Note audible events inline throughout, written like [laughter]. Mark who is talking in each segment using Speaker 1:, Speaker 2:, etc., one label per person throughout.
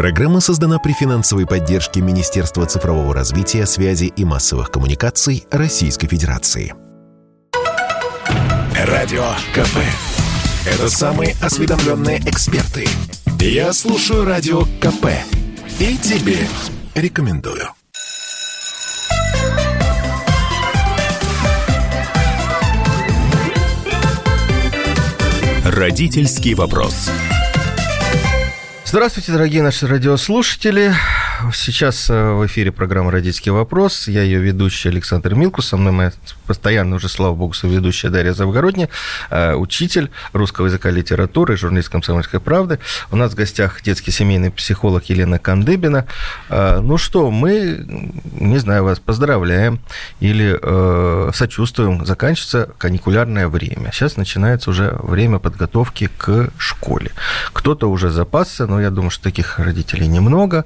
Speaker 1: Программа создана при финансовой поддержке Министерства цифрового развития, связи и массовых коммуникаций Российской Федерации. Радио КП. Это самые осведомленные эксперты. Я слушаю Радио КП. И тебе рекомендую. Родительский вопрос.
Speaker 2: Здравствуйте, дорогие наши радиослушатели. Сейчас э, в эфире программа «Родительский вопрос». Я ее ведущий Александр Милкус. Со мной моя постоянно уже, слава богу, соведущая Дарья Завгородня, э, учитель русского языка и литературы, журналист «Комсомольской правды». У нас в гостях детский семейный психолог Елена Кандыбина. Э, ну что, мы, не знаю, вас поздравляем или сочувствуем. Заканчивается каникулярное время. Сейчас начинается уже время подготовки к школе. Кто-то уже запасся, но я думаю, что таких родителей немного.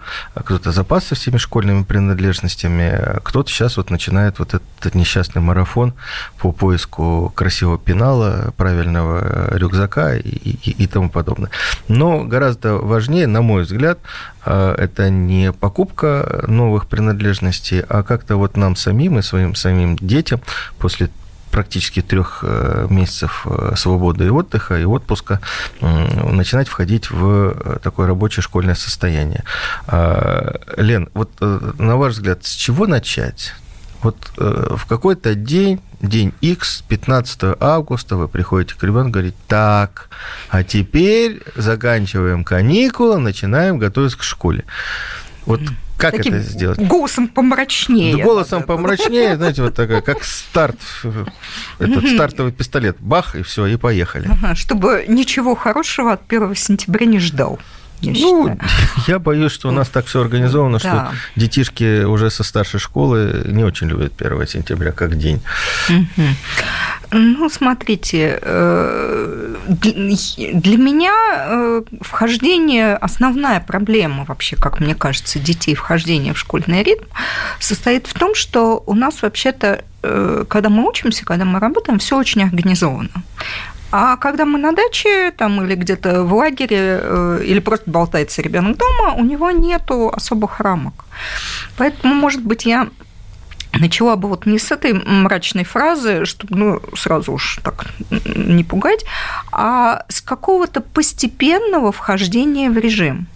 Speaker 2: А кто-то запасся всеми школьными принадлежностями, кто-то сейчас вот начинает вот этот несчастный марафон по поиску красивого пенала, правильного рюкзака и, и, и тому подобное. Но гораздо важнее, на мой взгляд, а, это не покупка новых принадлежностей, а как-то вот нам самим и своим самим детям после практически трех э, месяцев э, свободы и отдыха, и отпуска начинать входить в э, такое рабочее школьное состояние. А, Лен, вот на ваш взгляд, с чего начать? Вот в какой-то день, день X, 15 августа, вы приходите к ребенку и говорите, так, а теперь заканчиваем каникулы, начинаем готовиться к школе. Вот как Таким это сделать?
Speaker 3: Голосом помрачнее.
Speaker 2: Да, голосом помрачнее, знаете, вот такая, как старт, этот стартовый пистолет. Бах, и все, и поехали.
Speaker 3: Ага, чтобы ничего хорошего от 1 сентября не ждал
Speaker 2: я ну, считаю. Я боюсь, что у нас так все организовано, да. что детишки уже со старшей школы не очень любят 1 сентября как день.
Speaker 3: Ну, смотрите, э, для меня э, вхождение, основная проблема вообще, как мне кажется, детей вхождения в школьный ритм состоит в том, что у нас вообще-то э, когда мы учимся, когда мы работаем, все очень организовано. А когда мы на даче там, или где-то в лагере, э, или просто болтается ребенок дома, у него нету особых рамок. Поэтому, может быть, я начала бы вот не с этой мрачной фразы, чтобы ну, сразу уж так не пугать, а с какого-то постепенного вхождения в режим.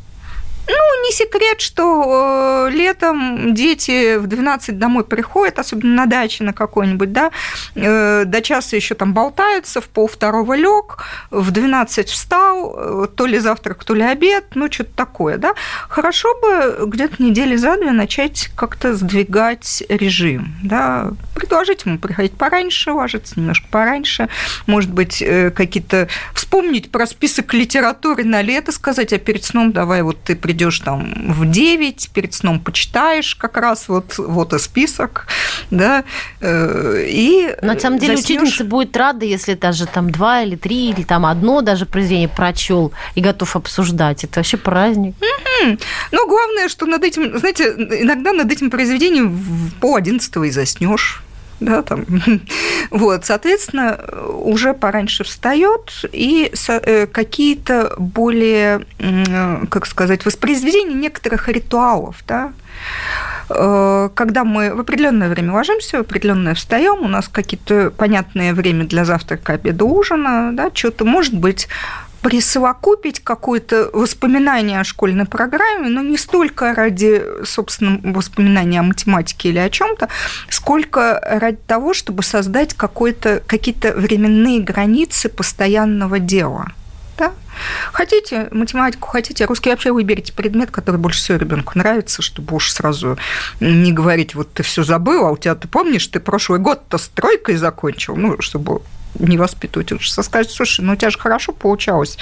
Speaker 3: Ну, не секрет, что э, летом дети в 12 домой приходят, особенно на даче на какой-нибудь, да, э, до часа еще там болтаются, в пол второго лег, в 12 встал, э, то ли завтрак, то ли обед, ну, что-то такое, да. Хорошо бы где-то недели за две начать как-то сдвигать режим, да, предложить ему приходить пораньше, ложиться немножко пораньше, может быть, какие-то вспомнить про список литературы на лето, сказать, а перед сном давай вот ты придешь там в 9, перед сном почитаешь как раз вот, вот и список, да,
Speaker 4: э, и На самом деле заснёшь... учительница будет рада, если даже там два или три, или там одно даже произведение прочел и готов обсуждать. Это вообще праздник.
Speaker 3: Mm-hmm. Но главное, что над этим, знаете, иногда над этим произведением пол одиннадцатого и заснешь да, там. [laughs] Вот, соответственно, уже пораньше встает и э, какие-то более, как сказать, воспроизведения некоторых ритуалов, да, э, когда мы в определенное время ложимся, в определенное встаем, у нас какие-то понятное время для завтрака, обеда, ужина, да, что-то может быть присовокупить какое-то воспоминание о школьной программе, но не столько ради, собственно, воспоминания о математике или о чем-то, сколько ради того, чтобы создать какие-то временные границы постоянного дела. Да? Хотите математику, хотите русский, вообще выберите предмет, который больше всего ребенку нравится, чтобы уж сразу не говорить, вот ты все забыл, а у тебя, ты помнишь, ты прошлый год-то с тройкой закончил, ну, чтобы не воспитывать лучше. Сказать, слушай, ну у тебя же хорошо получалось.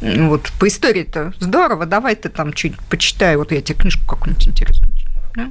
Speaker 3: Вот по истории-то здорово, давай ты там чуть почитай, вот я тебе книжку какую-нибудь интересную. Да?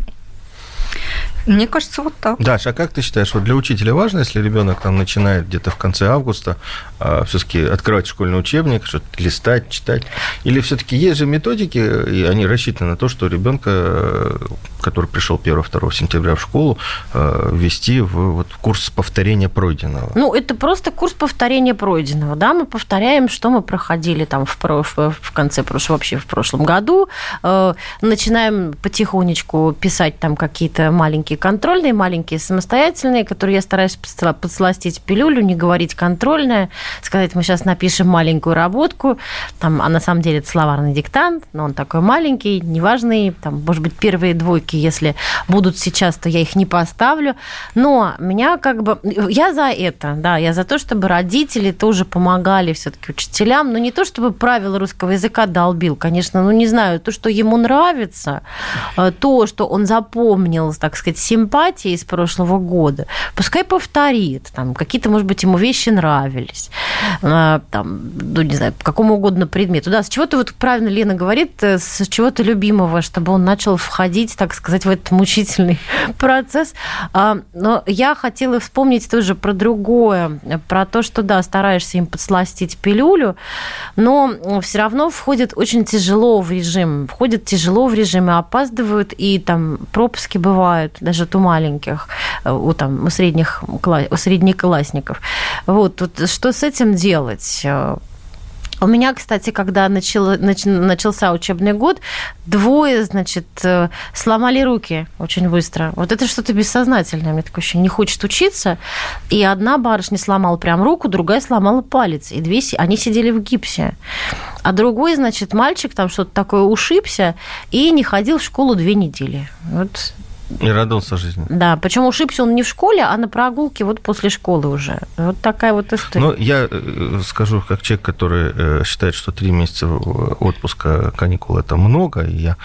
Speaker 3: Мне кажется, вот так.
Speaker 2: Даша, а как ты считаешь, вот для учителя важно, если ребенок там начинает где-то в конце августа а, все-таки открывать школьный учебник, что-то листать, читать? Или все-таки есть же методики, и они рассчитаны на то, что ребенка, э, который пришел 1-2 сентября в школу, э, ввести в вот, курс повторения пройденного?
Speaker 4: Ну, это просто курс повторения пройденного, да, мы повторяем, что мы проходили там в, в, в конце прошлого, вообще в прошлом году, э, начинаем потихонечку писать там какие-то маленькие контрольные, маленькие самостоятельные, которые я стараюсь подсластить пилюлю, не говорить контрольная, сказать, мы сейчас напишем маленькую работку, там, а на самом деле это словарный диктант, но он такой маленький, неважный, там, может быть, первые двойки, если будут сейчас, то я их не поставлю, но меня как бы, я за это, да, я за то, чтобы родители тоже помогали все-таки учителям, но не то, чтобы правила русского языка долбил, конечно, ну, не знаю, то, что ему нравится, э, то, что он запомнил, так сказать, симпатии из прошлого года, пускай повторит, там, какие-то, может быть, ему вещи нравились, а, там, ну, не знаю, какому угодно предмету. Да, с чего-то, вот правильно Лена говорит, э, с чего-то любимого, чтобы он начал входить, так сказать, в этот мучительный [laughs] процесс. А, но я хотела вспомнить тоже про другое, про то, что, да, стараешься им подсластить пилюлю, но все равно входит очень тяжело в режим, входит тяжело в режим и опаздывают, и там пропуски бывают, даже у маленьких, э, у, там, у, средних, у среднеклассников. Вот, вот что с этим делать? Э, у меня, кстати, когда начал, нач, начался учебный год, двое, значит, э, сломали руки очень быстро. Вот это что-то бессознательное. Мне такое ощущение, не хочет учиться. И одна барышня сломала прям руку, другая сломала палец. И две, они сидели в гипсе. А другой, значит, мальчик там что-то такое ушибся и не ходил в школу две недели. Вот
Speaker 2: не радовался жизни.
Speaker 4: Да, причем ушибся он не в школе, а на прогулке вот после школы уже. Вот такая вот история.
Speaker 2: Ну, я э, скажу, как человек, который э, считает, что три месяца отпуска каникул – это много, и я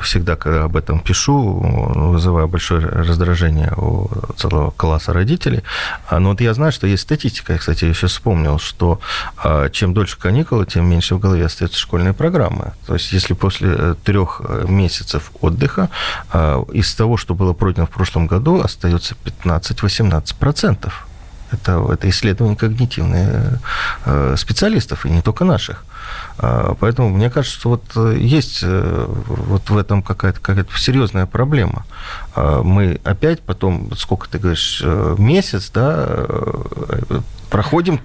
Speaker 2: всегда, когда об этом пишу, вызываю большое раздражение у целого класса родителей. А, но вот я знаю, что есть статистика, я, кстати, еще вспомнил, что а, чем дольше каникулы, тем меньше в голове остается школьные программы. То есть, если после э, трех месяцев отдыха из того, что было пройдено в прошлом году, остается 15-18%. Это, это исследование когнитивных э, специалистов, и не только наших. А, поэтому мне кажется, что вот э, есть э, вот в этом какая-то какая серьезная проблема. А, мы опять потом, сколько ты говоришь, месяц, да, проходим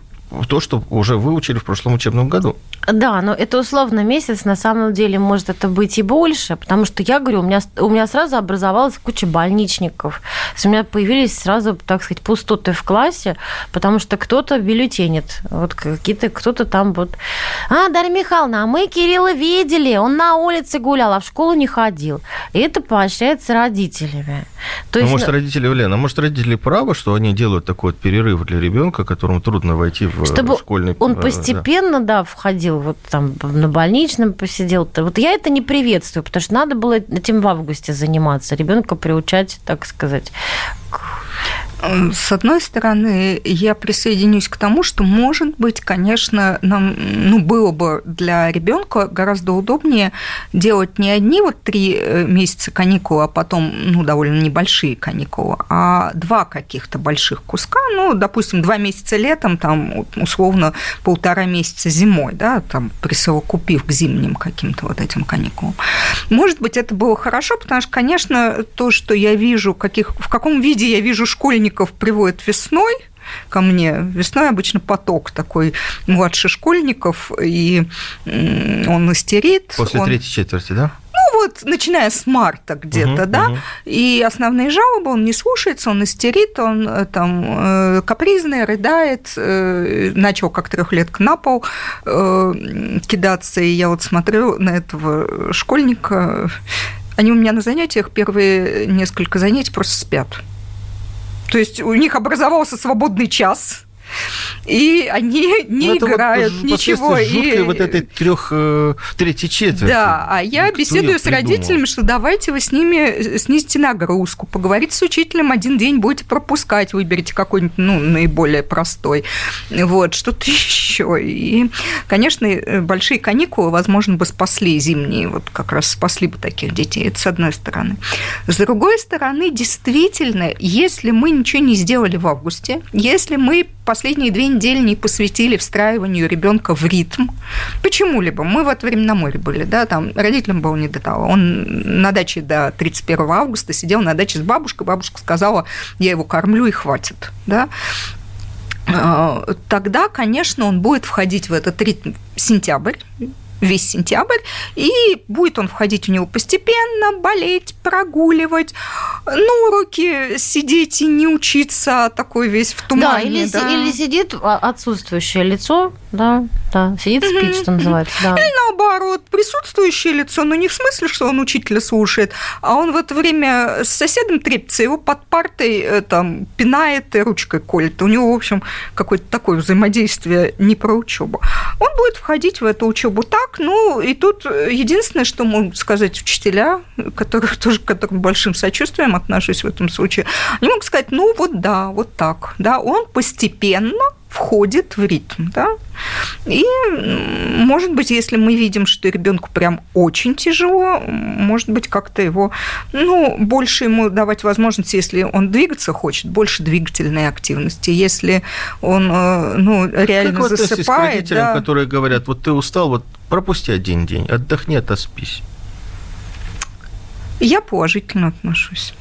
Speaker 2: то, что уже выучили в прошлом учебном году.
Speaker 4: Да, но это условно месяц, на самом деле может это быть и больше, потому что я говорю, у меня, у меня сразу образовалась куча больничников, у меня появились сразу, так сказать, пустоты в классе, потому что кто-то бюллетенит, вот какие-то, кто-то там вот, а, Дарья Михайловна, а мы Кирилла видели, он на улице гулял, а в школу не ходил. И это поощряется родителями.
Speaker 2: То ну, есть... может, родители, Лена, может, родители правы, что они делают такой вот перерыв для ребенка, которому трудно войти в
Speaker 4: Чтобы
Speaker 2: школьный...
Speaker 4: он постепенно, да, да входил вот там на больничном посидел. Вот я это не приветствую, потому что надо было этим в августе заниматься, ребенка приучать, так сказать, к
Speaker 3: с одной стороны, я присоединюсь к тому, что, может быть, конечно, нам ну, было бы для ребенка гораздо удобнее делать не одни вот три э, месяца каникулы, а потом ну, довольно небольшие каникулы, а два каких-то больших куска, ну, допустим, два месяца летом, там, условно, полтора месяца зимой, да, там, присовокупив к зимним каким-то вот этим каникулам. Может быть, это было хорошо, потому что, конечно, то, что я вижу, каких, в каком виде я вижу школьников, школьников приводят весной, ко мне. Весной обычно поток такой младших школьников, и он истерит.
Speaker 2: После
Speaker 3: он...
Speaker 2: третьей четверти, да?
Speaker 3: Ну вот, начиная с марта где-то, угу, да, угу. и основные жалобы он не слушается, он истерит, он э, там э, капризный, рыдает, э, начал как трехлетка на пол кидаться, и я вот смотрю на этого школьника, они у меня на занятиях первые несколько занятий просто спят. То есть у них образовался свободный час, и они [laughs] не ну, играют вот ничего.
Speaker 2: И вот этой трех э, третьей четверти.
Speaker 3: Да, а я Кто беседую с родителями, что давайте вы с ними снизите нагрузку, поговорите с учителем один день будете пропускать, выберите какой-нибудь ну наиболее простой, вот что-то [laughs] еще. И, конечно, э, большие каникулы, возможно, бы спасли зимние, вот как раз спасли бы таких детей. Это с одной стороны. С другой стороны, действительно, если мы ничего не сделали в августе, если мы последние две недели не посвятили встраиванию ребенка в ритм, почему-либо, мы в это время на море были, да, там родителям было не до того. Он на даче до 31 августа сидел на даче с бабушкой, бабушка сказала, я его кормлю и хватит, да, а, тогда, конечно, он будет входить в этот ритм. Сентябрь, весь сентябрь, и будет он входить в него постепенно, болеть, прогуливать, ну, уроки сидеть и не учиться, а такой весь в тумане.
Speaker 4: Да, или, да. или сидит отсутствующее лицо, да, да, сидит спит, что называется, да.
Speaker 3: Или наоборот, присутствующее лицо, но не в смысле, что он учителя слушает, а он в это время с соседом трепится, его под партой э, там пинает и ручкой колет. У него, в общем, какое-то такое взаимодействие не про учебу. Он будет входить в эту учебу так, ну, и тут единственное, что могут сказать учителя, которые [laughs] тоже к которым большим сочувствием отношусь в этом случае, они могут сказать, ну, вот да, вот так, да, он постепенно входит в ритм, да. И, может быть, если мы видим, что ребенку прям очень тяжело, может быть, как-то его, ну, больше ему давать возможность, если он двигаться хочет, больше двигательной активности. Если он, э, ну, реально как засыпает.
Speaker 2: К родителям, да. которые говорят, вот ты устал, вот пропусти один день, отдохни, отоспись.
Speaker 3: Я положительно отношусь.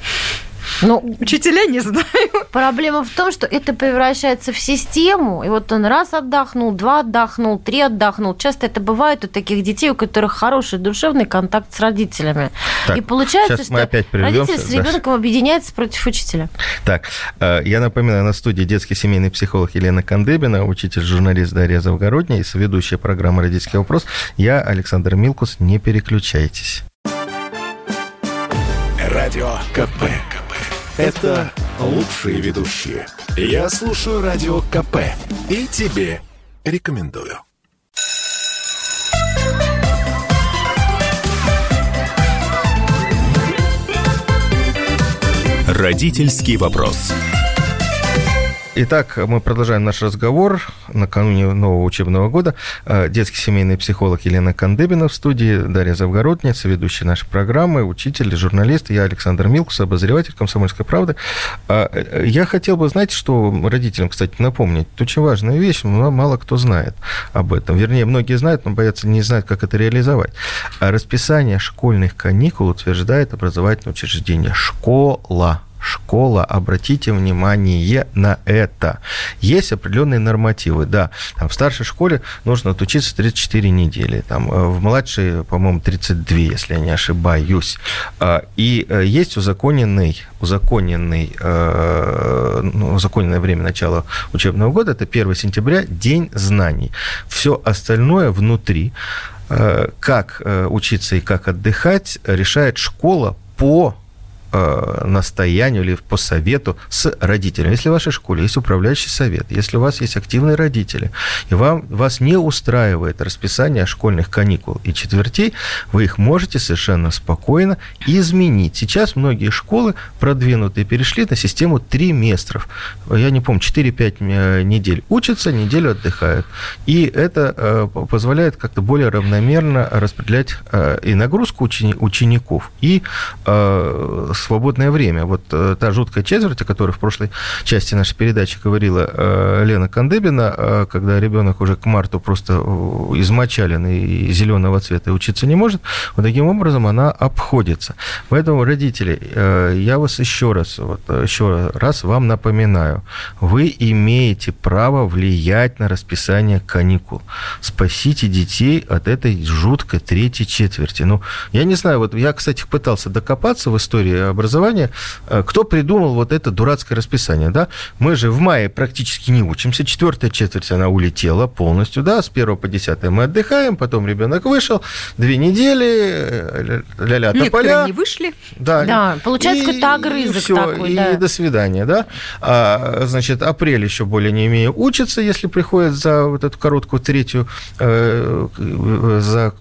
Speaker 4: Ну,
Speaker 3: Учителя не знаю.
Speaker 4: Проблема в том, что это превращается в систему, и вот он раз отдохнул, два отдохнул, три отдохнул. Часто это бывает у таких детей, у которых хороший душевный контакт с родителями. Так, и получается, что опять родитель с ребенком да. объединяется против учителя.
Speaker 2: Так, э, я напоминаю, на студии детский семейный психолог Елена Кандыбина, учитель-журналист Дарья Завгородняя и соведущая программы «Родительский вопрос». Я, Александр Милкус. Не переключайтесь.
Speaker 1: Радио КП. Это лучшие ведущие. Я слушаю Радио КП и тебе рекомендую. Родительский вопрос.
Speaker 2: Итак, мы продолжаем наш разговор накануне нового учебного года. Э, детский семейный психолог Елена Кандыбина в студии, Дарья Завгородница, ведущая нашей программы, учитель, журналист, я Александр Милкус, обозреватель «Комсомольской правды». А, э, я хотел бы, знать, что родителям, кстати, напомнить, это очень важная вещь, но мало кто знает об этом. Вернее, многие знают, но боятся не знать, как это реализовать. А расписание школьных каникул утверждает образовательное учреждение «Школа» школа, обратите внимание на это. Есть определенные нормативы, да. Там в старшей школе нужно отучиться 34 недели, там э, в младшей, по-моему, 32, если я не ошибаюсь. А, и э, есть узаконенный, узаконенный, э, ну, узаконенное время начала учебного года, это 1 сентября, День знаний. Все остальное внутри, как учиться и как отдыхать, решает школа по Э, настоянию или по совету с родителями. Если в вашей школе есть управляющий совет, если у вас есть активные родители, и вам, вас не устраивает расписание школьных каникул и четвертей, вы их можете совершенно спокойно изменить. Сейчас многие школы продвинутые перешли на систему триместров. Я не помню, 4-5 э, недель учатся, неделю отдыхают. И это э, позволяет как-то более равномерно распределять и нагрузку учеников, и свободное время. Вот э, та жуткая четверть, о которой в прошлой части нашей передачи говорила э, Лена Кандыбина, э, когда ребенок уже к марту просто измочален и зеленого цвета и учиться не может, вот таким образом она обходится. Поэтому, родители, я вас еще раз, вот, еще раз вам напоминаю, вы имеете право влиять на расписание каникул. Спасите детей от этой жуткой третьей четверти. Ну, я не знаю, вот я, кстати, пытался докопаться в истории образования, э, кто придумал вот это дурацкое расписание, да? Мы же в мае практически не учимся, четвертая четверть она улетела полностью, да, с 1 по 10 мы отдыхаем, потом ребенок вышел, две недели, ля-ля
Speaker 3: тополя. не вышли.
Speaker 4: Да, да получается какой-то огрызок и все, такой,
Speaker 2: и
Speaker 4: да.
Speaker 2: до свидания, да? А, значит, апрель еще более не имея учится, если приходит за вот эту короткую третью, э, за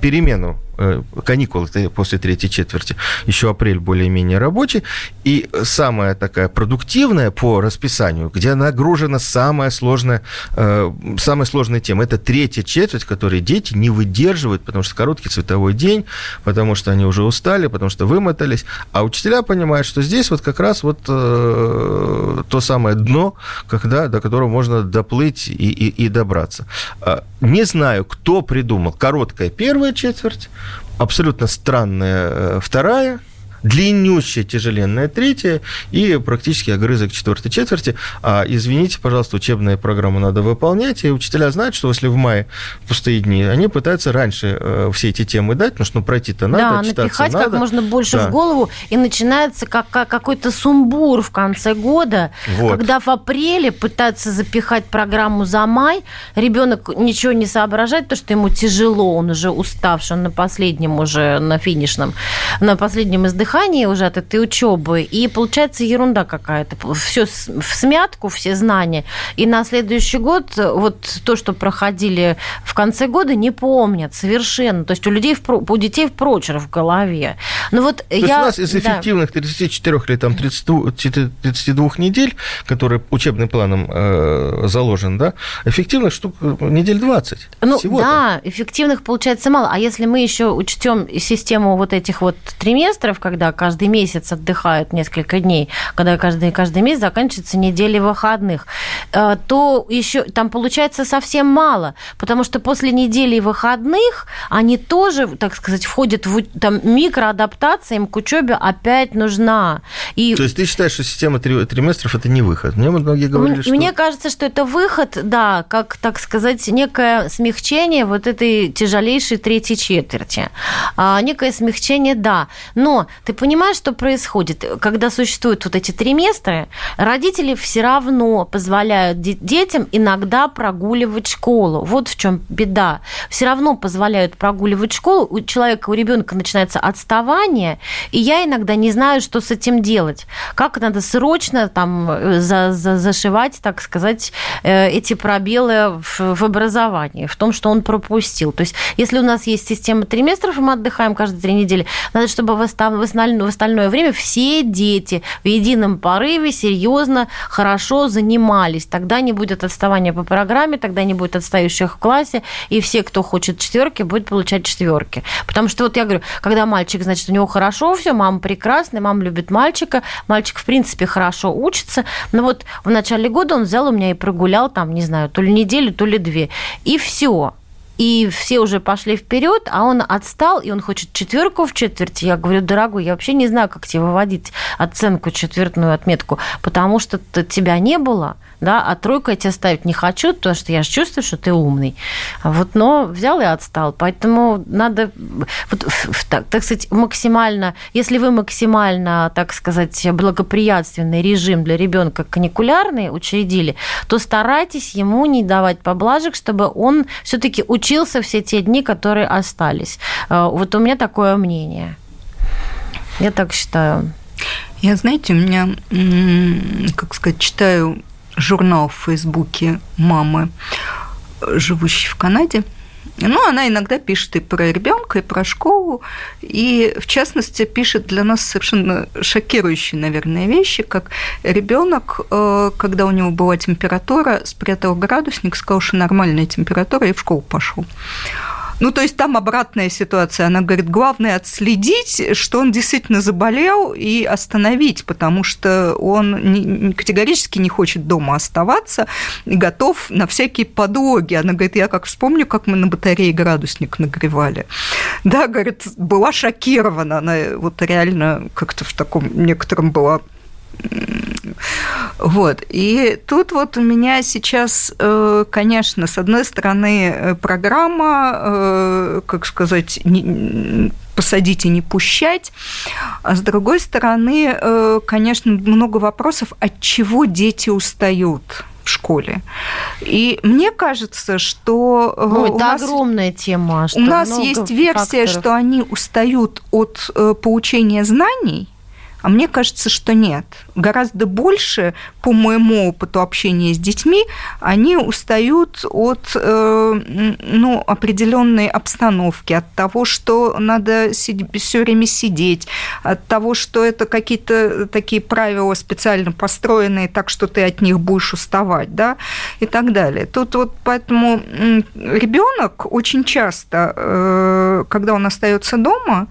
Speaker 2: перемену Э, каникулы после третьей четверти, еще апрель более-менее рабочий, и самая такая продуктивная по расписанию, где нагружена самая сложная, э, самая сложная тема, это третья четверть, которой дети не выдерживают, потому что короткий световой день, потому что они уже устали, потому что вымотались, а учителя понимают, что здесь вот как раз вот э, то самое дно, когда, до которого можно доплыть и, и, и добраться. А, не знаю, кто придумал короткая первая четверть, абсолютно странная э, вторая – длиннющая, тяжеленная третья и практически огрызок четвертой четверти. А, извините, пожалуйста, учебную программу надо выполнять, и учителя знают, что если в мае пустые дни, они пытаются раньше э, все эти темы дать, потому что ну, пройти-то надо,
Speaker 4: да, напихать надо. как можно больше да. в голову, и начинается как, как какой-то сумбур в конце года, вот. когда в апреле пытаются запихать программу за май, ребенок ничего не соображает, потому что ему тяжело, он уже уставший, он на последнем уже, на финишном, на последнем издыхании, дыхание уже от этой учебы, и получается ерунда какая-то. Все в смятку, все знания. И на следующий год вот то, что проходили в конце года, не помнят совершенно. То есть у людей, у детей прочер в голове.
Speaker 2: Ну вот то я... у нас из эффективных 34 или там 30, 32 недель, которые учебным планом э, заложен, да, эффективных штук недель 20.
Speaker 4: Ну да, эффективных получается мало. А если мы еще учтем систему вот этих вот триместров, когда когда каждый месяц отдыхают несколько дней, когда каждый, каждый месяц заканчивается неделей выходных, то еще там получается совсем мало, потому что после недели выходных они тоже, так сказать, входят в там, микроадаптация, им к учебе опять нужна.
Speaker 2: И... То есть ты считаешь, что система триместров это не выход? Мне многие говорили,
Speaker 4: что... Мне кажется, что это выход, да, как, так сказать, некое смягчение вот этой тяжелейшей третьей четверти. А, некое смягчение, да. Но ты понимаешь, что происходит? Когда существуют вот эти триместры, родители все равно позволяют детям иногда прогуливать школу. Вот в чем беда. Все равно позволяют прогуливать школу. У человека, у ребенка начинается отставание, и я иногда не знаю, что с этим делать. Как надо срочно там э, за, за, зашивать, так сказать, э, эти пробелы в, в образовании, в том, что он пропустил. То есть, если у нас есть система триместров, и мы отдыхаем каждые три недели, надо, чтобы восстановить в остальное время все дети в едином порыве серьезно, хорошо занимались. Тогда не будет отставания по программе, тогда не будет отстающих в классе, и все, кто хочет четверки, будет получать четверки. Потому что вот я говорю, когда мальчик, значит, у него хорошо все, мама прекрасная, мама любит мальчика, мальчик, в принципе, хорошо учится, но вот в начале года он взял у меня и прогулял там, не знаю, то ли неделю, то ли две. И все и все уже пошли вперед, а он отстал, и он хочет четверку в четверти. Я говорю, дорогой, я вообще не знаю, как тебе выводить оценку, четвертную отметку, потому что тебя не было, да, а тройку я тебе ставить не хочу, потому что я же чувствую, что ты умный. Вот, но взял и отстал. Поэтому надо, вот, так, так сказать, максимально, если вы максимально, так сказать, благоприятственный режим для ребенка каникулярный учредили, то старайтесь ему не давать поблажек, чтобы он все-таки учился все те дни, которые остались. Э, вот у меня такое мнение. Я так считаю.
Speaker 3: Я, знаете, у меня, как сказать, читаю журнал в Фейсбуке мамы, живущей в Канаде. Ну, она иногда пишет и про ребенка, и про школу, и в частности пишет для нас совершенно шокирующие, наверное, вещи, как ребенок, э, когда у него была температура, спрятал градусник, сказал, что нормальная температура, и в школу пошел. Ну, то есть там обратная ситуация. Она говорит, главное отследить, что он действительно заболел, и остановить, потому что он категорически не хочет дома оставаться и готов на всякие подлоги. Она говорит, я как вспомню, как мы на батарее градусник нагревали. Да, говорит, была шокирована. Она вот реально как-то в таком некотором была вот. И тут вот у меня сейчас, э, конечно, с одной стороны, э, программа, э, как сказать, посадить и не пущать. А с другой стороны, конечно, много вопросов, от чего дети устают в школе. И мне кажется, что
Speaker 4: э, ну, это нас, огромная тема.
Speaker 3: У нас есть версия, факторов. что они устают от получения знаний, а мне кажется, что нет. Гораздо больше, по моему опыту общения с детьми, они устают от э, ну, определенной обстановки, от того, что надо все время сидеть, от того, что это какие-то такие правила специально построенные, так что ты от них будешь уставать, да, и так далее. Тут вот поэтому ребенок очень часто, э, когда он остается дома,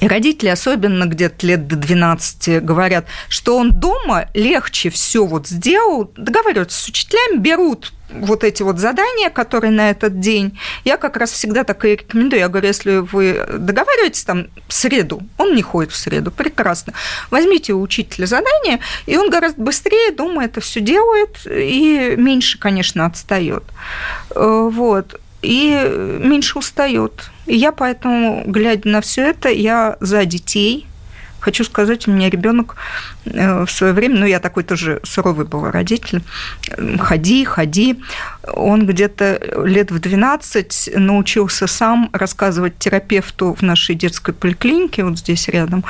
Speaker 3: и родители, особенно где-то лет до 12, говорят, что он дома легче все вот сделал, договариваются с учителями, берут вот эти вот задания, которые на этот день, я как раз всегда так и рекомендую. Я говорю, если вы договариваетесь там в среду, он не ходит в среду, прекрасно. Возьмите у учителя задание, и он гораздо быстрее дома это все делает и меньше, конечно, отстает. Э, вот и меньше устает. И я поэтому, глядя на все это, я за детей. Хочу сказать, у меня ребенок э, в свое время, ну, я такой тоже суровый был родитель, ходи, ходи. Он где-то лет в 12 научился сам рассказывать терапевту в нашей детской поликлинике, вот здесь рядом,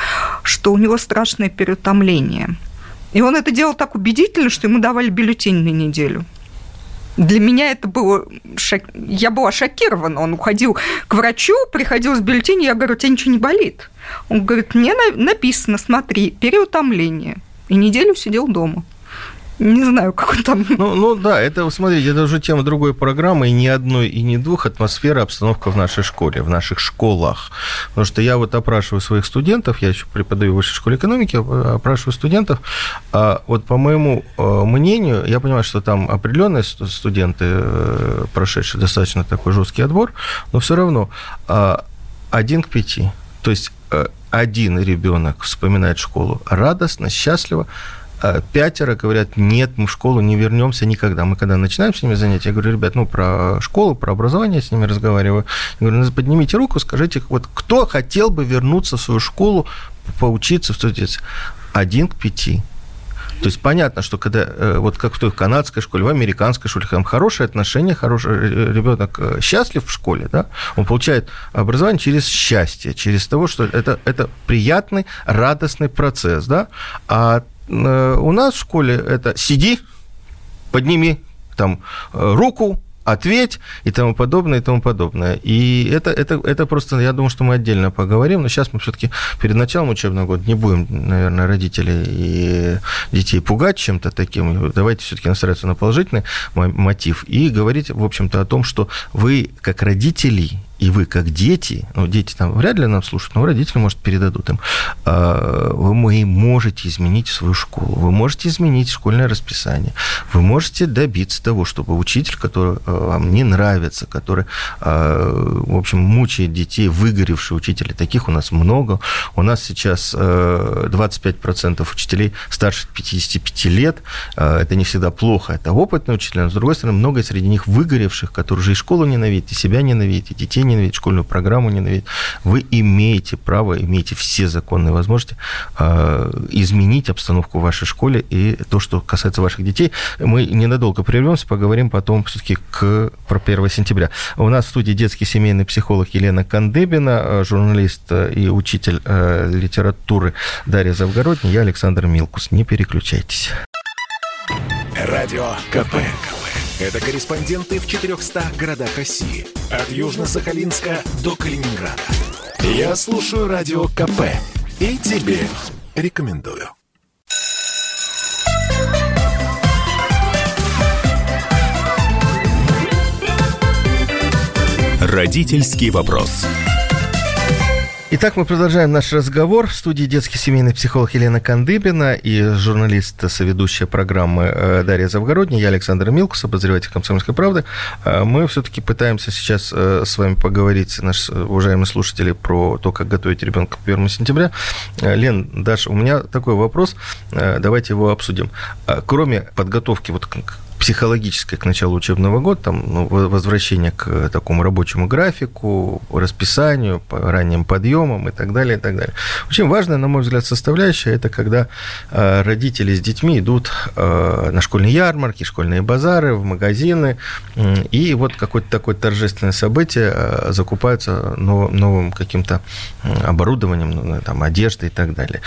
Speaker 3: что у него страшное переутомление. И он это делал так убедительно, что ему давали бюллетень на неделю. Для меня это было... Шок... Я была шокирована. Он уходил к врачу, приходил с бюллетенем, я говорю, у тебя ничего не болит? Он говорит, мне написано, смотри, переутомление. И неделю сидел дома. Не знаю, как он там...
Speaker 2: Ну, ну да, это, смотрите, это уже тема другой программы, и ни одной, и не двух, атмосфера, обстановка в нашей школе, в наших школах. Потому что я вот опрашиваю своих студентов, я еще преподаю в высшей школе экономики, опрашиваю студентов, а вот по моему э, мнению, я понимаю, что там определенные студенты, э, прошедшие достаточно такой жесткий отбор, но все равно а, один к пяти. То есть э, один ребенок вспоминает школу радостно, счастливо, а пятеро говорят, нет, мы в школу не вернемся никогда. Мы когда начинаем с ними занятия, я говорю, ребят, ну, про школу, про образование с ними разговариваю. Я говорю, ну, поднимите руку, скажите, вот кто хотел бы вернуться в свою школу, поучиться в студенте? Один к пяти. То есть понятно, что когда э, вот как в той канадской школе, в американской школе, там хорошие отношения, хороший э, ребенок э, счастлив в школе, да, он получает образование через счастье, через того, что это, это приятный, радостный процесс, да, а Э, у нас в школе это сиди, подними там э, руку, ответь и тому подобное, и тому подобное. И это, это, это просто, я думаю, что мы отдельно поговорим, но сейчас мы все-таки перед началом учебного года не будем, наверное, родителей и детей пугать чем-то таким. Давайте все-таки настраиваться на положительный мотив и говорить, в общем-то, о том, что вы, как родители, и вы как дети, ну, дети там вряд ли нам слушают, но родители, может, передадут им, а, вы можете изменить свою школу, вы можете изменить школьное расписание, вы можете добиться того, чтобы учитель, который а, вам не нравится, который, а, в общем, мучает детей, выгоревший учитель, таких у нас много. У нас сейчас 25% учителей старше 55 лет, это не всегда плохо, это опытные учителя, но, с другой стороны, много среди них выгоревших, которые уже и школу ненавидят, и себя ненавидят, и детей ненавидеть, школьную программу ненавидеть, вы имеете право, имеете все законные возможности э, изменить обстановку в вашей школе и то, что касается ваших детей. Мы ненадолго прервемся, поговорим потом все-таки к, про 1 сентября. У нас в студии детский семейный психолог Елена Кандыбина, э, журналист э, и учитель литературы Дарья Завгородня, я Александр Милкус. Не переключайтесь.
Speaker 1: Радио КП. Это корреспонденты в 400 городах России. От Южно-Сахалинска до Калининграда. Я слушаю Радио КП и тебе рекомендую. Родительский вопрос.
Speaker 2: Итак, мы продолжаем наш разговор. В студии детский семейный психолог Елена Кандыбина и журналист, соведущая программы э, Дарья Завгородня, я Александр Милкус, обозреватель «Комсомольской правды». Э, мы все-таки пытаемся сейчас э, с вами поговорить, наши уважаемые слушатели, про то, как готовить ребенка к 1 сентября. Лен, Даша, у меня такой вопрос, давайте его обсудим. Кроме подготовки вот психологическое к началу учебного года, там, ну, возвращение к такому рабочему графику, расписанию, по ранним подъемам и так далее, и так далее. Очень важная, на мой взгляд, составляющая – это когда э, родители с детьми идут э, на школьные ярмарки, школьные базары, в магазины, и вот какое-то такое торжественное событие э, закупаются новым каким-то оборудованием, ну, там, одеждой и так далее.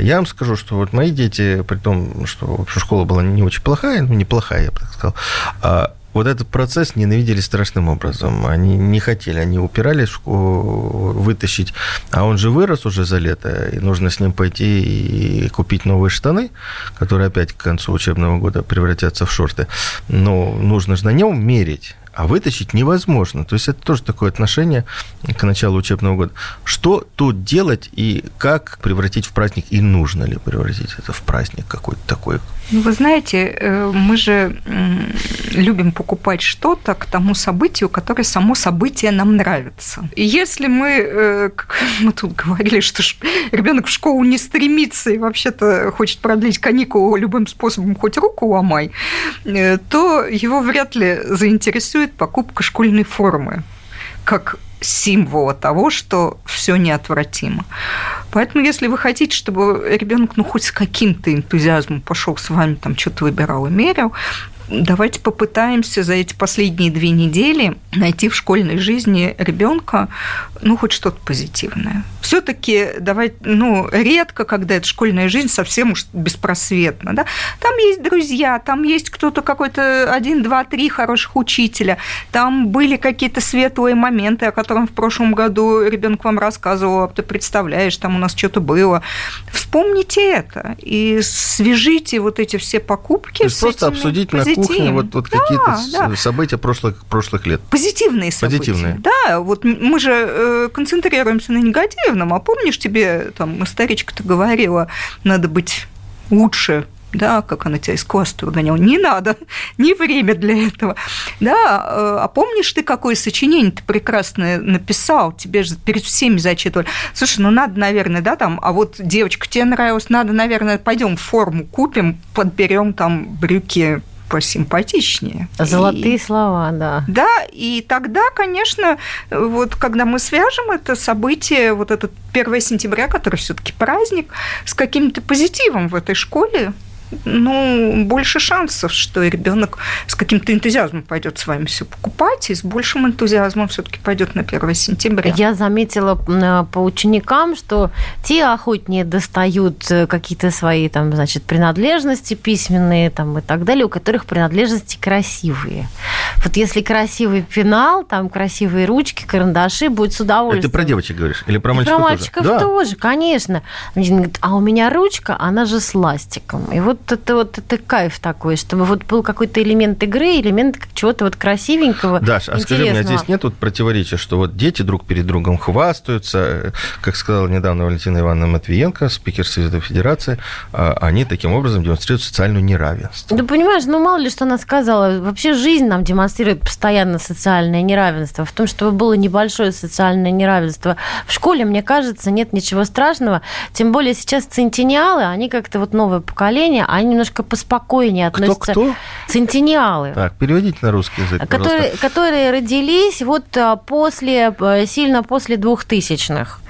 Speaker 2: Я вам скажу, что вот мои дети, при том, что школа была не очень плохая, ну, неплохая, я так сказал, а вот этот процесс ненавидели страшным образом. Они не хотели, они упирались вытащить, а он же вырос уже за лето, и нужно с ним пойти и купить новые штаны, которые опять к концу учебного года превратятся в шорты. Но нужно же на нем мерить а вытащить невозможно. То есть это тоже такое отношение к началу учебного года. Что тут делать и как превратить в праздник, и нужно ли превратить это в праздник какой-то такой?
Speaker 3: Ну, вы знаете, э, мы же любим покупать что-то к тому событию, которое само событие нам нравится. И если мы, э, как [laughs] мы тут говорили, что ребенок в школу не стремится и вообще-то хочет продлить каникулы любым способом, хоть руку ломай, э, то его вряд ли заинтересует существует покупка школьной формы как символа того, что все неотвратимо. Поэтому, если вы хотите, чтобы ребенок ну, хоть с каким-то энтузиазмом пошел с вами, там что-то выбирал и мерил, давайте попытаемся за эти последние две недели найти в школьной жизни ребенка ну, хоть что-то позитивное. Все-таки давай, ну, редко, когда эта школьная жизнь совсем уж беспросветна. Да? Там есть друзья, там есть кто-то какой-то один, два, три хороших учителя, там были какие-то светлые моменты, о которых в прошлом году ребенок вам рассказывал, а ты представляешь, там у нас что-то было. Вспомните это и свяжите вот эти все покупки.
Speaker 2: То есть просто обсудить на кухне вот, вот да, какие-то да. события прошлых, прошлых лет.
Speaker 3: Позитивные события. Позитивные. Да, вот мы же э, концентрируемся на негативном, а помнишь, тебе там старичка-то говорила, надо быть лучше да, как она тебя из класса выгоняла, не надо, [laughs] не время для этого, да, э, а помнишь ты, какое сочинение ты прекрасное написал, тебе же перед всеми зачитывали, слушай, ну надо, наверное, да, там, а вот девочка тебе нравилась, надо, наверное, пойдем форму купим, подберем там брюки посимпатичнее.
Speaker 4: Золотые и, слова, да.
Speaker 3: Да, и тогда, конечно, вот когда мы свяжем это событие, вот этот 1 сентября, который все таки праздник, с каким-то позитивом в этой школе, ну, больше шансов, что ребенок с каким-то энтузиазмом пойдет с вами все покупать, и с большим энтузиазмом все-таки пойдет на 1 сентября.
Speaker 4: Я заметила по ученикам, что те охотнее достают э, какие-то свои там, значит, принадлежности письменные там, и так далее, у которых принадлежности красивые. Вот если красивый пенал, там красивые ручки, карандаши, будет с удовольствием.
Speaker 2: Это ты про девочек говоришь? Или про мальчиков,
Speaker 4: про мальчиков тоже? тоже, конечно. А у меня ручка, она же с ластиком. И вот вот это вот это кайф такой, чтобы вот был какой-то элемент игры, элемент чего-то вот красивенького.
Speaker 2: Даш, а скажи мне, а здесь нет вот противоречия, что вот дети друг перед другом хвастаются, как сказала недавно Валентина Ивановна Матвиенко, спикер Совета Федерации, а они таким образом демонстрируют социальное неравенство.
Speaker 4: Да понимаешь, ну мало ли что она сказала, вообще жизнь нам демонстрирует постоянно социальное неравенство. В том, чтобы было небольшое социальное неравенство в школе, мне кажется, нет ничего страшного. Тем более сейчас центениалы, они как-то вот новое поколение, они немножко поспокойнее относятся.
Speaker 2: Кто, кто?
Speaker 4: Центениалы.
Speaker 2: Так, переводите на русский язык,
Speaker 4: которые, которые родились вот а, после, а, сильно после двухтысячных.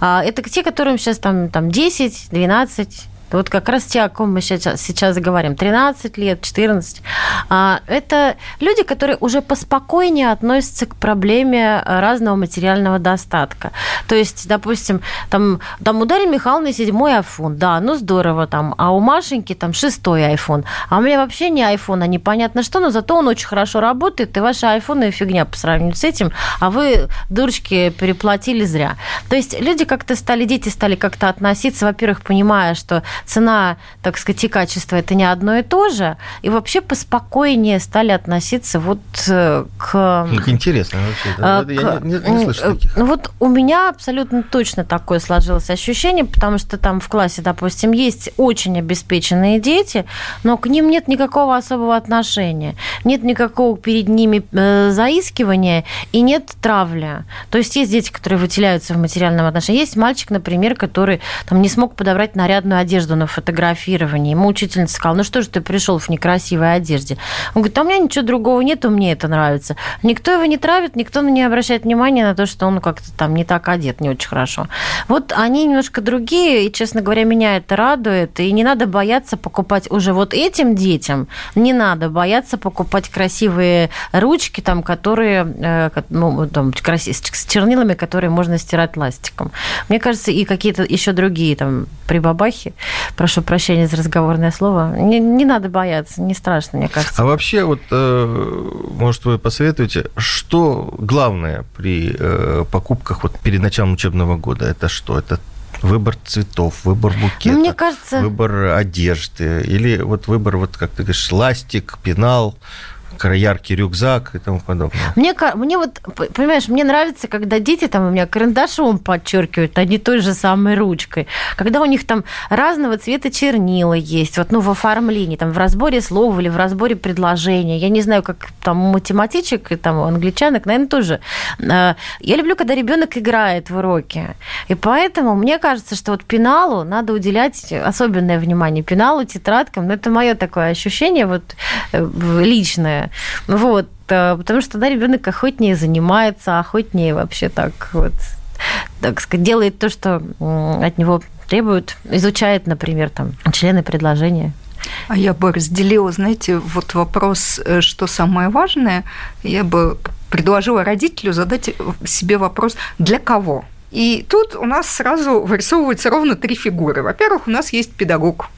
Speaker 4: А, это те, которым сейчас там, там 10, 12, вот как раз те, о ком мы сейчас, сейчас говорим, 13 лет, 14, а, это люди, которые уже поспокойнее относятся к проблеме разного материального достатка. То есть, допустим, там, там у Дарьи Михайловны седьмой iPhone, да, ну здорово там, а у Машеньки там шестой iPhone, а у меня вообще не iPhone, а непонятно что, но зато он очень хорошо работает, и ваши iPhone фигня по сравнению с этим, а вы, дурочки, переплатили зря. То есть люди как-то стали, дети стали как-то относиться, во-первых, понимая, что цена, так сказать, и качество это не одно и то же, и вообще поспокойнее стали относиться вот э, к...
Speaker 2: Ну, интересно вообще. Да? К... Я не, не, не слышу таких.
Speaker 4: Ну, вот у меня абсолютно точно такое сложилось ощущение, потому что там в классе, допустим, есть очень обеспеченные дети, но к ним нет никакого особого отношения, нет никакого перед ними э, заискивания и нет травли. То есть есть дети, которые выделяются в материальном отношении. Есть мальчик, например, который там не смог подобрать нарядную одежду одежду на фотографирование. Ему учительница сказала, ну что же ты пришел в некрасивой одежде? Он говорит, а у меня ничего другого нет, мне это нравится. Никто его не травит, никто не обращает внимания на то, что он как-то там не так одет, не очень хорошо. Вот они немножко другие, и, честно говоря, меня это радует. И не надо бояться покупать уже вот этим детям, не надо бояться покупать красивые ручки, там, которые, э, ну, там, с чернилами, которые можно стирать ластиком. Мне кажется, и какие-то еще другие там прибабахи, прошу прощения за разговорное слово, не, не надо бояться, не страшно, мне кажется.
Speaker 2: А вообще, вот, э, может, вы посоветуете, что главное при э, покупках вот перед началом учебного года? Это что? Это выбор цветов, выбор букета,
Speaker 4: ну, мне кажется...
Speaker 2: выбор одежды или вот выбор, вот как ты говоришь, ластик, пенал, яркий рюкзак и тому подобное.
Speaker 4: Мне, мне вот, понимаешь, мне нравится, когда дети там у меня карандашом подчеркивают, не той же самой ручкой. Когда у них там разного цвета чернила есть, вот, ну, в оформлении, там, в разборе слова или в разборе предложения. Я не знаю, как там у математичек и там у англичанок, наверное, тоже. А, я люблю, когда ребенок играет в уроки. И поэтому мне кажется, что вот пеналу надо уделять особенное внимание. Пеналу, тетрадкам, ну, это мое такое ощущение вот э, личное. Вот, э, потому что тогда ребенок охотнее занимается, охотнее вообще так вот так сказать, делает то, что от него требуют, изучает, например, там, члены предложения.
Speaker 3: А я бы разделила, знаете, вот вопрос, э, что самое важное, я бы предложила родителю задать себе вопрос, для кого? И тут у нас сразу вырисовываются ровно три фигуры. Во-первых, у нас есть педагог,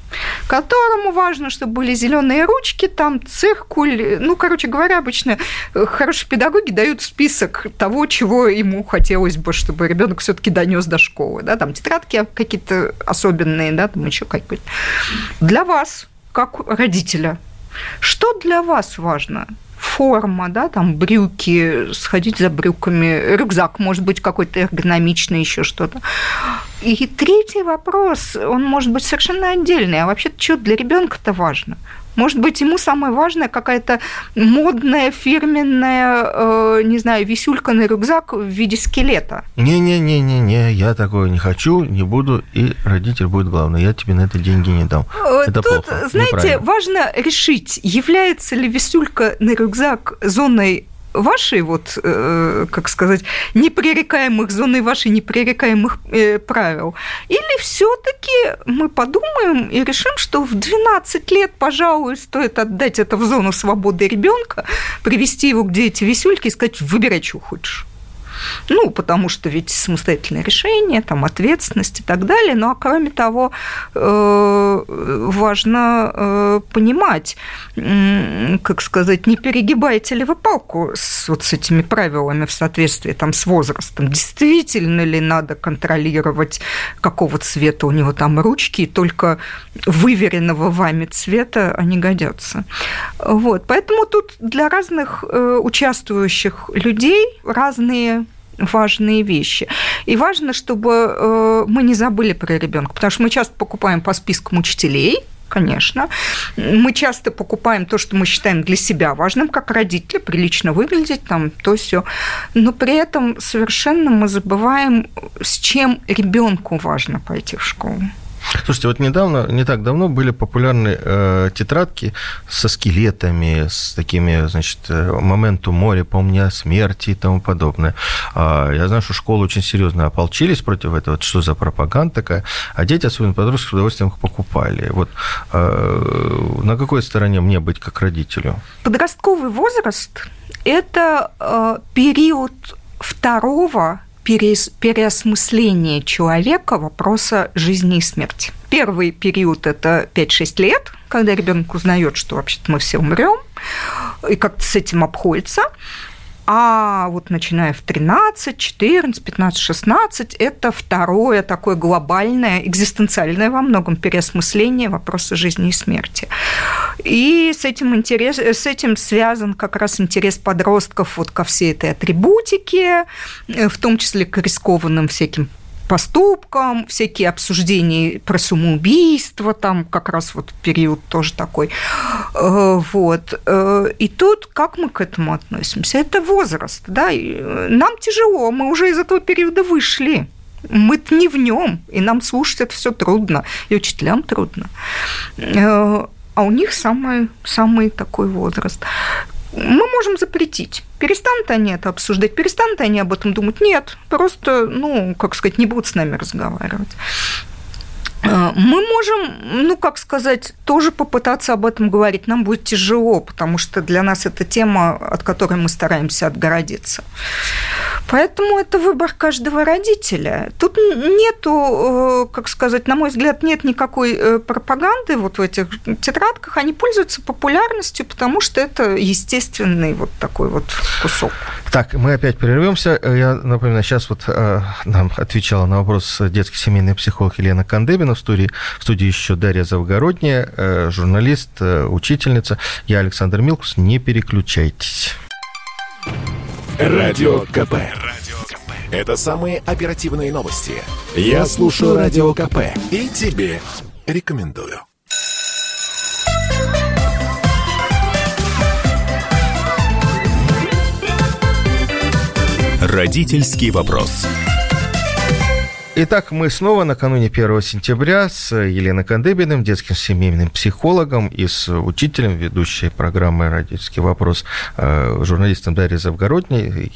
Speaker 3: которому важно, чтобы были зеленые ручки, там циркуль. Ну, короче говоря, обычно э, хорошие педагоги дают список того, чего ему хотелось бы, чтобы ребенок все-таки донес до школы. Да, там тетрадки какие-то особенные, да, там еще какие-то. Для вас, как родителя, что для вас важно? Форма, да, там брюки, сходить за брюками, рюкзак, может быть, какой-то эргономичный, еще что-то. И третий вопрос, он может быть совершенно отдельный, а вообще что для ребенка-то важно? Может быть, ему самое важное какая-то модная, фирменная, э, не знаю, висюлька на рюкзак в виде скелета.
Speaker 2: Не-не-не-не-не, я такое не хочу, не буду, и родитель будет главный. Я тебе на это деньги не дам. Э, это
Speaker 3: Тут, плохо. знаете, важно решить, является ли висюлька на рюкзак зоной вашей, вот, э, как сказать, непререкаемых, зоны вашей непререкаемых э, правил? Или все-таки мы подумаем и решим, что в 12 лет, пожалуй, стоит отдать это в зону свободы ребенка, привести его к эти висюльки и сказать, выбирай, что хочешь. Ну, потому что ведь самостоятельное решение, там, ответственность и так далее. Ну, а кроме того, э, важно э, понимать, как сказать, не перегибаете ли вы палку с, вот с этими правилами в соответствии там, с возрастом. Действительно ли надо контролировать, какого цвета у него там ручки, и только выверенного вами цвета они годятся. Вот. Поэтому тут для разных э, участвующих людей разные важные вещи. И важно, чтобы э, мы не забыли про ребенка, потому что мы часто покупаем по спискам учителей, конечно. Мы часто покупаем то, что мы считаем для себя важным, как родители, прилично выглядеть, там, то все. Но при этом совершенно мы забываем, с чем ребенку важно пойти в школу.
Speaker 2: Слушайте, вот недавно, не так давно были популярны э, тетрадки со скелетами, с такими, значит, э, моменту моря, помня о смерти и тому подобное. А, я знаю, что школы очень серьезно ополчились против этого, что за пропаганда такая, а дети, особенно подростки, с удовольствием их покупали. Вот э, на какой стороне мне быть как родителю?
Speaker 3: Подростковый возраст – это э, период второго переосмысление человека вопроса жизни и смерти. Первый период – это 5-6 лет, когда ребенок узнает, что вообще-то мы все умрем, и как-то с этим обходится. А вот начиная в 13, 14, 15, 16, это второе такое глобальное, экзистенциальное во многом переосмысление вопроса жизни и смерти. И с этим, интерес, с этим связан как раз интерес подростков вот ко всей этой атрибутике, в том числе к рискованным всяким поступкам, всякие обсуждения про самоубийство, там как раз вот период тоже такой. Э, вот. Э, и тут как мы к этому относимся? Это возраст, да, нам тяжело, мы уже из этого периода вышли Мы-то не в нем, и нам слушать это все трудно, и учителям трудно. Э, а у них самый, самый такой возраст мы можем запретить. Перестанут они это обсуждать, перестанут они об этом думать. Нет, просто, ну, как сказать, не будут с нами разговаривать. Э, мы можем, ну, как сказать, тоже попытаться об этом говорить. Нам будет тяжело, потому что для нас это тема, от которой мы стараемся отгородиться. Поэтому это выбор каждого родителя. Тут нету, э, как сказать, на мой взгляд, нет никакой э, пропаганды вот в этих тетрадках. Они пользуются популярностью, потому что это естественный вот такой вот кусок.
Speaker 2: Так, мы опять прервемся. Я напоминаю, сейчас вот э, нам отвечала на вопрос детский семейный психолог Елена Кандебина в студии. В студии еще Дарья Завгородняя, э, журналист, э, учительница. Я Александр Милкус. Не переключайтесь.
Speaker 1: Радио КП. Это самые оперативные новости. Я слушаю Радио КП и тебе рекомендую. Родительский вопрос.
Speaker 2: Итак, мы снова накануне 1 сентября с Еленой Кандыбиным, детским семейным психологом и с учителем, ведущей программы «Родительский вопрос», э, журналистом Дарьей Завгородней,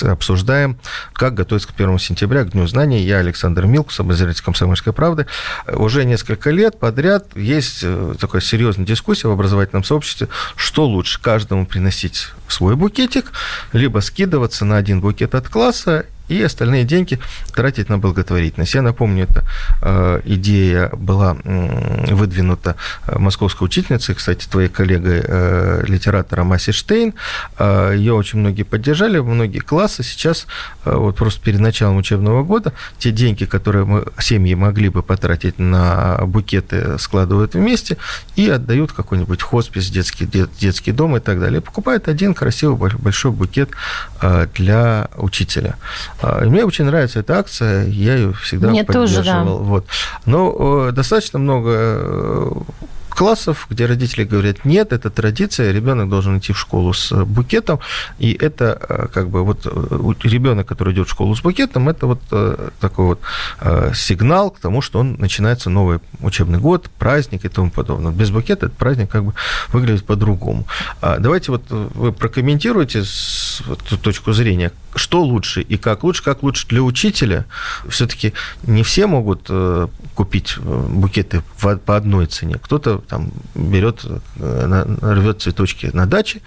Speaker 2: обсуждаем, как готовиться к 1 сентября, к Дню знаний. Я Александр Милкус, обозреватель «Комсомольской правды». Уже несколько лет подряд есть э, такая серьезная дискуссия в образовательном сообществе, что лучше, каждому приносить свой букетик, либо скидываться на один букет от класса и остальные деньги тратить на благотворительность. Я напомню, эта э, идея была э, выдвинута московской учительницей, кстати, твоей коллегой, э, литератора Маси Штейн. Э, ее очень многие поддержали, многие классы. Сейчас, э, вот просто перед началом учебного года, те деньги, которые мы, семьи могли бы потратить на букеты, складывают вместе и отдают какой-нибудь хоспис, детский, дет, детский дом и так далее. Покупают один красивый большой букет э, для учителя. А, мне очень нравится эта акция, я ее всегда Мне поддерживал. Тоже, да. вот. Но достаточно много э, классов, где родители говорят, нет, это традиция, ребенок должен идти в школу с букетом, и это э, как бы вот э, ребенок, который идет в школу с букетом, это вот э, такой вот сигнал к тому, что он начинается новый учебный год, праздник и тому подобное. Без букета этот праздник как бы выглядит по-другому. А давайте вот вы прокомментируйте с точку зрения, что лучше и как лучше, как лучше для учителя. Все-таки не все могут купить букеты по одной цене. Кто-то там берет, э, рвет цветочки на даче,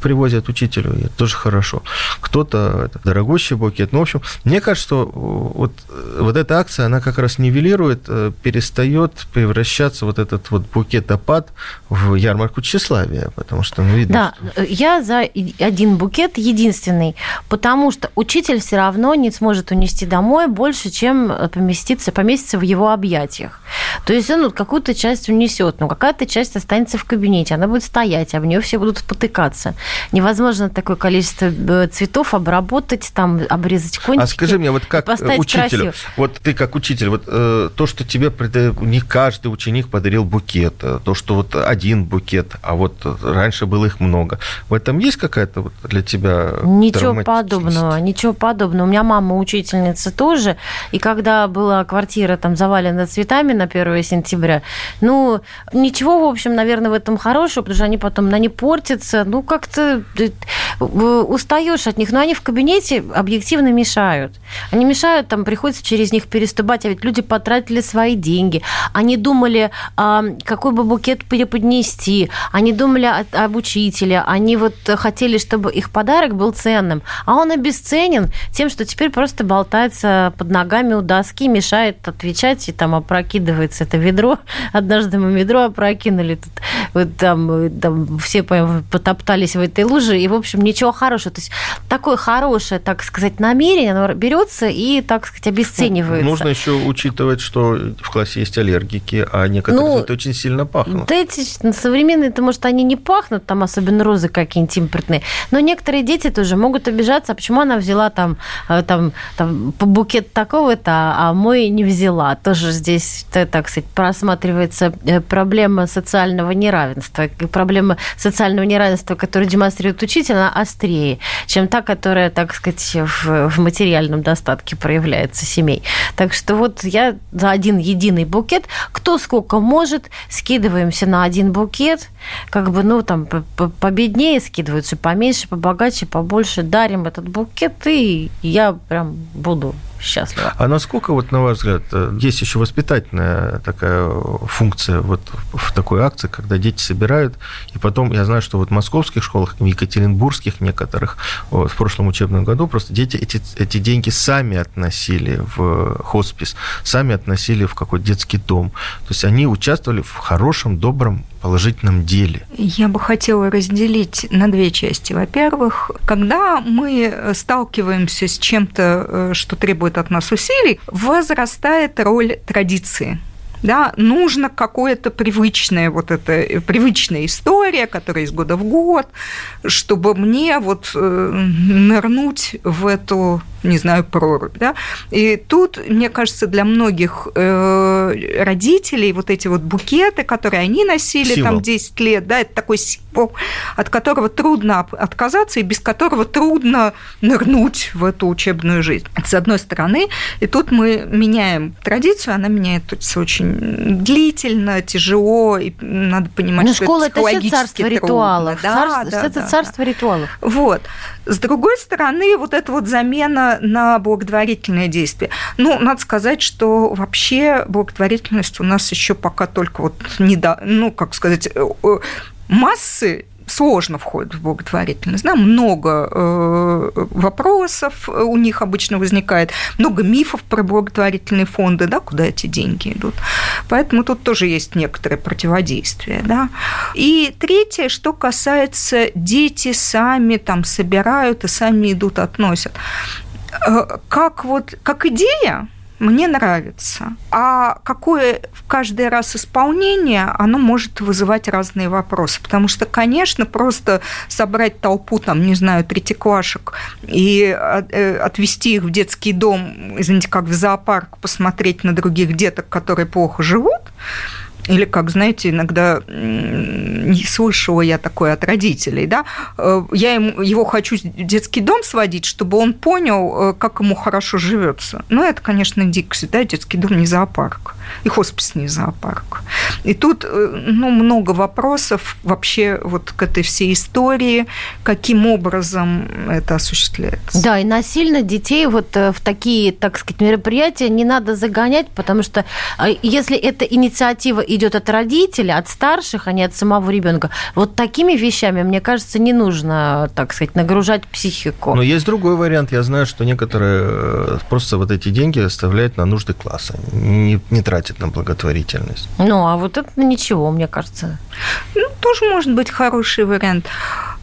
Speaker 2: привозят учителю, и это тоже хорошо. Кто-то дорогущий букет. Ну, в общем, мне кажется, что вот, вот эта акция, она как раз нивелирует, э, перестает превращаться вот этот вот букет опад в ярмарку тщеславия, потому что, ну, видно,
Speaker 4: Да,
Speaker 2: что...
Speaker 4: я за один букет единственный, потому что учитель все равно не сможет унести домой больше, чем поместиться, поместиться в его объятиях. То есть он вот какую-то часть унесет, но какая-то часть останется в кабинете, она будет стоять, а в нее все будут потыкаться. Невозможно такое количество э, цветов обработать, там обрезать кончики.
Speaker 2: А скажи мне, вот как учителю, красиво. вот ты как учитель, вот э, то, что тебе не каждый ученик подарил букет, э, то, что вот один букет, а вот раньше было их много, в этом есть какая-то вот для тебя
Speaker 4: Ничего подобного, ничего подобного. У меня мама учительница тоже, и когда была квартира там завалена цветами на 1 сентября, ну, Ничего, в общем, наверное, в этом хорошего, потому что они потом, они портятся, ну, как-то э, устаешь от них, но они в кабинете объективно мешают. Они мешают, там приходится через них переступать, а ведь люди потратили свои деньги. Они думали, а, какой бы букет преподнести, они думали об учителе, они вот хотели, чтобы их подарок был ценным, а он обесценен тем, что теперь просто болтается под ногами у доски, мешает отвечать, и там опрокидывается это ведро. [laughs] Однажды мы ведро опрокинули, тут, вот там, там все потоптались в этой луже, и, в общем, ничего хорошего. То есть такое хорошее, так сказать, намерение, оно берется и, так сказать, обесценивается.
Speaker 2: Нужно еще учитывать, что в классе есть аллергики, а некоторые ну, очень сильно пахнут.
Speaker 4: Да эти современные, то может, они не пахнут, там особенно розы какие-нибудь импортные, но некоторые дети тоже могут обижаться, а почему она взяла там, э, там, там букет такого-то, а мой не взяла. Тоже здесь, так сказать, просматривается э, проблема социального неравенства. Проблема социального неравенства, которую демонстрирует учитель, она острее, чем та, которая, так сказать, в, в материальном достатке проявляется семей. Так что вот я за один единый букет, кто сколько может, скидываемся на один букет, как бы, ну, там, победнее скидываются, поменьше, побогаче, побольше, дарим этот букет, и я прям буду счастлива.
Speaker 2: А насколько, вот на ваш взгляд, э, есть еще воспитательная такая функция вот в такой акции, когда дети собирают, и потом, я знаю, что вот в московских школах, в екатеринбургских некоторых, вот, в прошлом учебном году просто дети эти, эти деньги сами относили в хоспис, сами относили в какой-то детский дом. То есть они участвовали в хорошем, добром положительном деле?
Speaker 3: Я бы хотела разделить на две части. Во-первых, когда мы сталкиваемся с чем-то, э, что требует от нас усилий, возрастает роль традиции да, нужно какое-то привычное, вот это э, привычная история, которая из года в год, чтобы мне вот э, нырнуть в эту не знаю, прорубь. Да? И тут, мне кажется, для многих э, родителей вот эти вот букеты, которые они носили символ. там 10 лет, да, это такой символ, от которого трудно отказаться и без которого трудно нырнуть в эту учебную жизнь. С одной стороны, и тут мы меняем традицию, она меняется очень длительно, тяжело, и надо понимать,
Speaker 4: Но что школа это психологически это царство трудно. ритуалов. Да, царство, да, это да, царство да. ритуалов.
Speaker 3: Вот. С другой стороны, вот эта вот замена на благотворительное действие. Ну, надо сказать, что вообще благотворительность у нас еще пока только вот не до, ну, как сказать, э, э, массы сложно входят в благотворительность. Да? Много э, вопросов у них обычно возникает, много мифов про благотворительные фонды, да, куда эти деньги идут. Поэтому тут тоже есть некоторое противодействие. Да? И третье, что касается дети сами там собирают и сами идут, относят. Э, как вот как идея, мне нравится. А какое в каждый раз исполнение, оно может вызывать разные вопросы. Потому что, конечно, просто собрать толпу, там, не знаю, третьеклашек и э, отвести их в детский дом, извините, как в зоопарк, посмотреть на других деток, которые плохо живут, или, как, знаете, иногда не слышала я такое от родителей, да, э, я ему, его хочу в детский дом сводить, чтобы он понял, э, как ему хорошо живется. Но это, конечно, дикость, да, детский дом не зоопарк, и хоспис не зоопарк. И тут, э, ну, много вопросов вообще вот к этой всей истории, каким образом это осуществляется.
Speaker 4: Да, и насильно детей вот в такие, так сказать, мероприятия не надо загонять, потому что если эта инициатива идет от родителя, от старших, а не от самого ребенка. Вот такими вещами, мне кажется, не нужно, так сказать, нагружать психику.
Speaker 2: Но есть другой вариант. Я знаю, что некоторые э, просто вот эти деньги оставляют на нужды класса, не, не тратят на благотворительность.
Speaker 4: Ну, а вот это ничего, мне кажется.
Speaker 3: Ну, тоже может быть хороший вариант.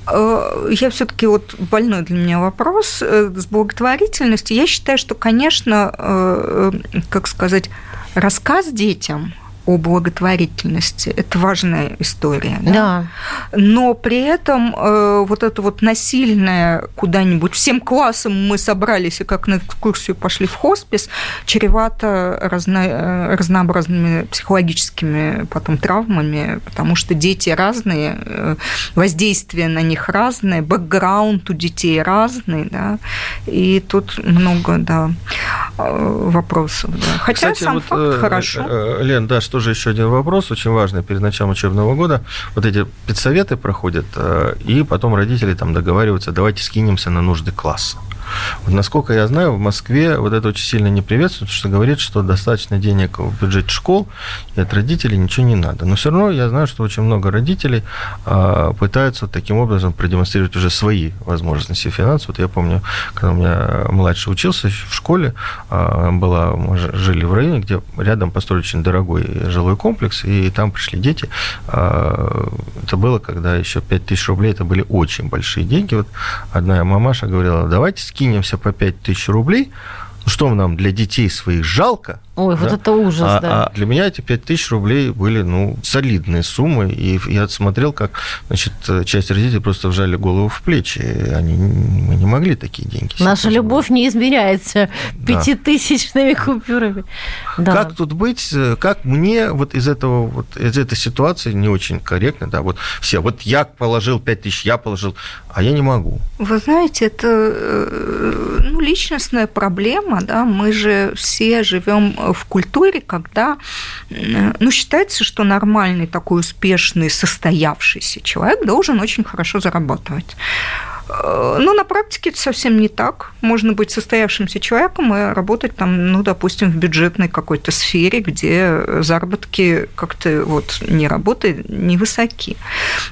Speaker 3: Э, я все-таки вот больной для меня вопрос э, с благотворительностью. Я считаю, что, конечно, как сказать, рассказ детям о благотворительности. Это важная история. Да. да. Но при этом э, вот это вот насильное куда-нибудь, всем классом мы собрались и как на экскурсию пошли в хоспис, чревато разно, э, разнообразными психологическими потом травмами, потому что дети разные, э, воздействие на них разное, бэкграунд у детей разный, да, и тут много, да, э, вопросов. Да. Хотя
Speaker 2: Кстати,
Speaker 3: сам
Speaker 2: вот,
Speaker 3: факт э, хорошо.
Speaker 2: Э, Лен, да, тоже еще один вопрос, очень важный перед началом учебного года. Вот эти педсоветы проходят, э, и потом родители там договариваются, давайте скинемся на нужды класса. Вот, насколько я знаю, в Москве вот это очень сильно не приветствует, что говорит, что достаточно денег в бюджете школ, и от родителей ничего не надо. Но все равно я знаю, что очень много родителей а, пытаются таким образом продемонстрировать уже свои возможности финансов. Вот я помню, когда у меня младший учился в школе, а, была, мы жили в районе, где рядом построили очень дорогой жилой комплекс, и там пришли дети. А, это было, когда еще 5000 рублей, это были очень большие деньги. Вот одна мамаша говорила, давайте скинемся по 5 тысяч рублей, ну что нам для детей своих жалко,
Speaker 4: Ой,
Speaker 2: да?
Speaker 4: вот это ужас,
Speaker 2: а,
Speaker 4: да.
Speaker 2: А для меня эти 5 тысяч рублей были, ну, солидные суммы, и я смотрел, как, значит, часть родителей просто вжали голову в плечи. Они, мы не могли такие деньги.
Speaker 4: Наша любовь не измеряется
Speaker 2: Да.
Speaker 4: пятитысячными купюрами. Да.
Speaker 2: Как тут быть, как мне вот из этого, вот из этой ситуации не очень корректно, да, вот все, вот я положил 5 тысяч, я положил, а я не могу.
Speaker 3: Вы знаете, это э, ну, личностная проблема, да, мы же все живем в культуре, когда, э, ну, считается, что нормальный такой успешный, состоявшийся человек должен очень хорошо зарабатывать. Э, Но на практике это совсем не так. Можно быть состоявшимся человеком и работать там, ну, допустим, в бюджетной какой-то сфере, где заработки как-то вот не работают, невысоки.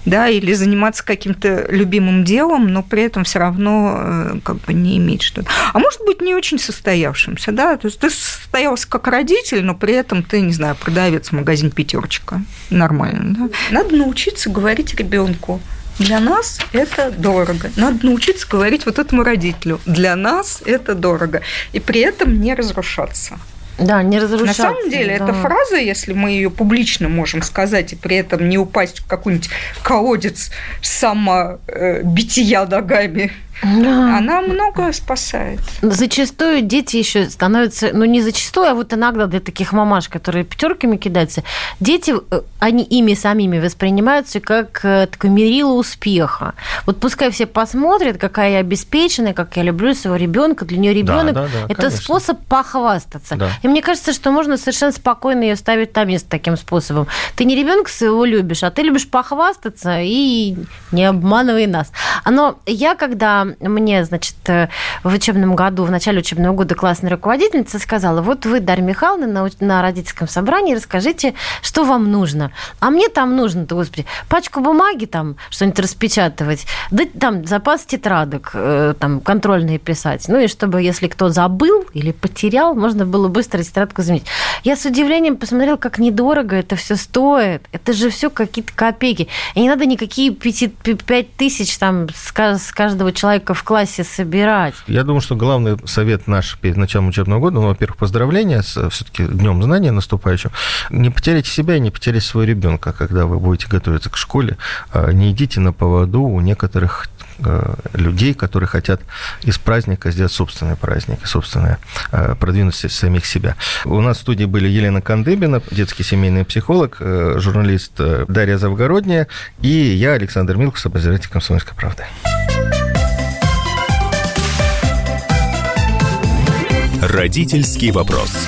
Speaker 3: Да, или заниматься каким-то любимым делом, но при этом все равно э, как бы не иметь что-то. А может быть, не очень состоявшимся, да, то есть ты состоялся как родитель, но при этом ты, не знаю, продавец магазин пятерочка. Нормально, да? Надо научиться говорить ребенку, для нас это дорого. Надо научиться говорить вот этому родителю. Для нас это дорого. И при этом не разрушаться.
Speaker 4: Да, не
Speaker 3: На
Speaker 4: разрушаться.
Speaker 3: самом деле,
Speaker 4: да.
Speaker 3: эта фраза, если мы ее публично можем сказать и при этом не упасть в какой-нибудь колодец самобития ногами,
Speaker 4: Да.
Speaker 3: она многое спасает.
Speaker 4: Зачастую дети еще становятся, ну не зачастую, а вот иногда для таких мамаш, которые пятерками кидаются, дети, э, они ими самими воспринимаются как э, такое мерило успеха. Вот пускай все посмотрят, какая я обеспеченная, как я люблю своего ребенка. Для нее ребенок
Speaker 2: да, да,
Speaker 4: это
Speaker 2: конечно.
Speaker 4: способ похвастаться.
Speaker 2: Да.
Speaker 4: И мне кажется, что можно совершенно спокойно ее ставить на место таким способом. Ты не ребенка своего любишь, а ты любишь похвастаться и не обманывай нас. Но я, когда мне, значит, в учебном году, в начале учебного года классная руководительница сказала, вот вы, Дарья Михайловна, на, на родительском собрании расскажите, что вам нужно. А мне там нужно-то, господи, пачку бумаги там, что-нибудь распечатывать, да там запас тетрадок, э, там, контрольные писать. Ну и чтобы, если кто забыл или потерял, можно было быстро тетрадку заменить. Я с удивлением посмотрела, как недорого это все стоит. Это же все какие-то копейки. И не надо никакие пяти- пи- пять тысяч там с ка- с каждого человека в классе собирать.
Speaker 2: Я думаю, что главный совет наш перед началом учебного года, ну, во-первых, поздравления с все-таки Днем знания наступающим. Не потеряйте себя и не потеряйте своего ребенка, когда вы будете готовиться к школе. А, Не идите на поводу у некоторых людей, которые хотят из праздника сделать собственный праздник, собственное, э, продвинуть самих себя. У нас в студии были Елена Кандыбина, детский семейный психолог, э, журналист э, Дарья Завгородняя и я, Александр Милкус, обозреватель «Комсомольской правды».
Speaker 1: Родительский вопрос.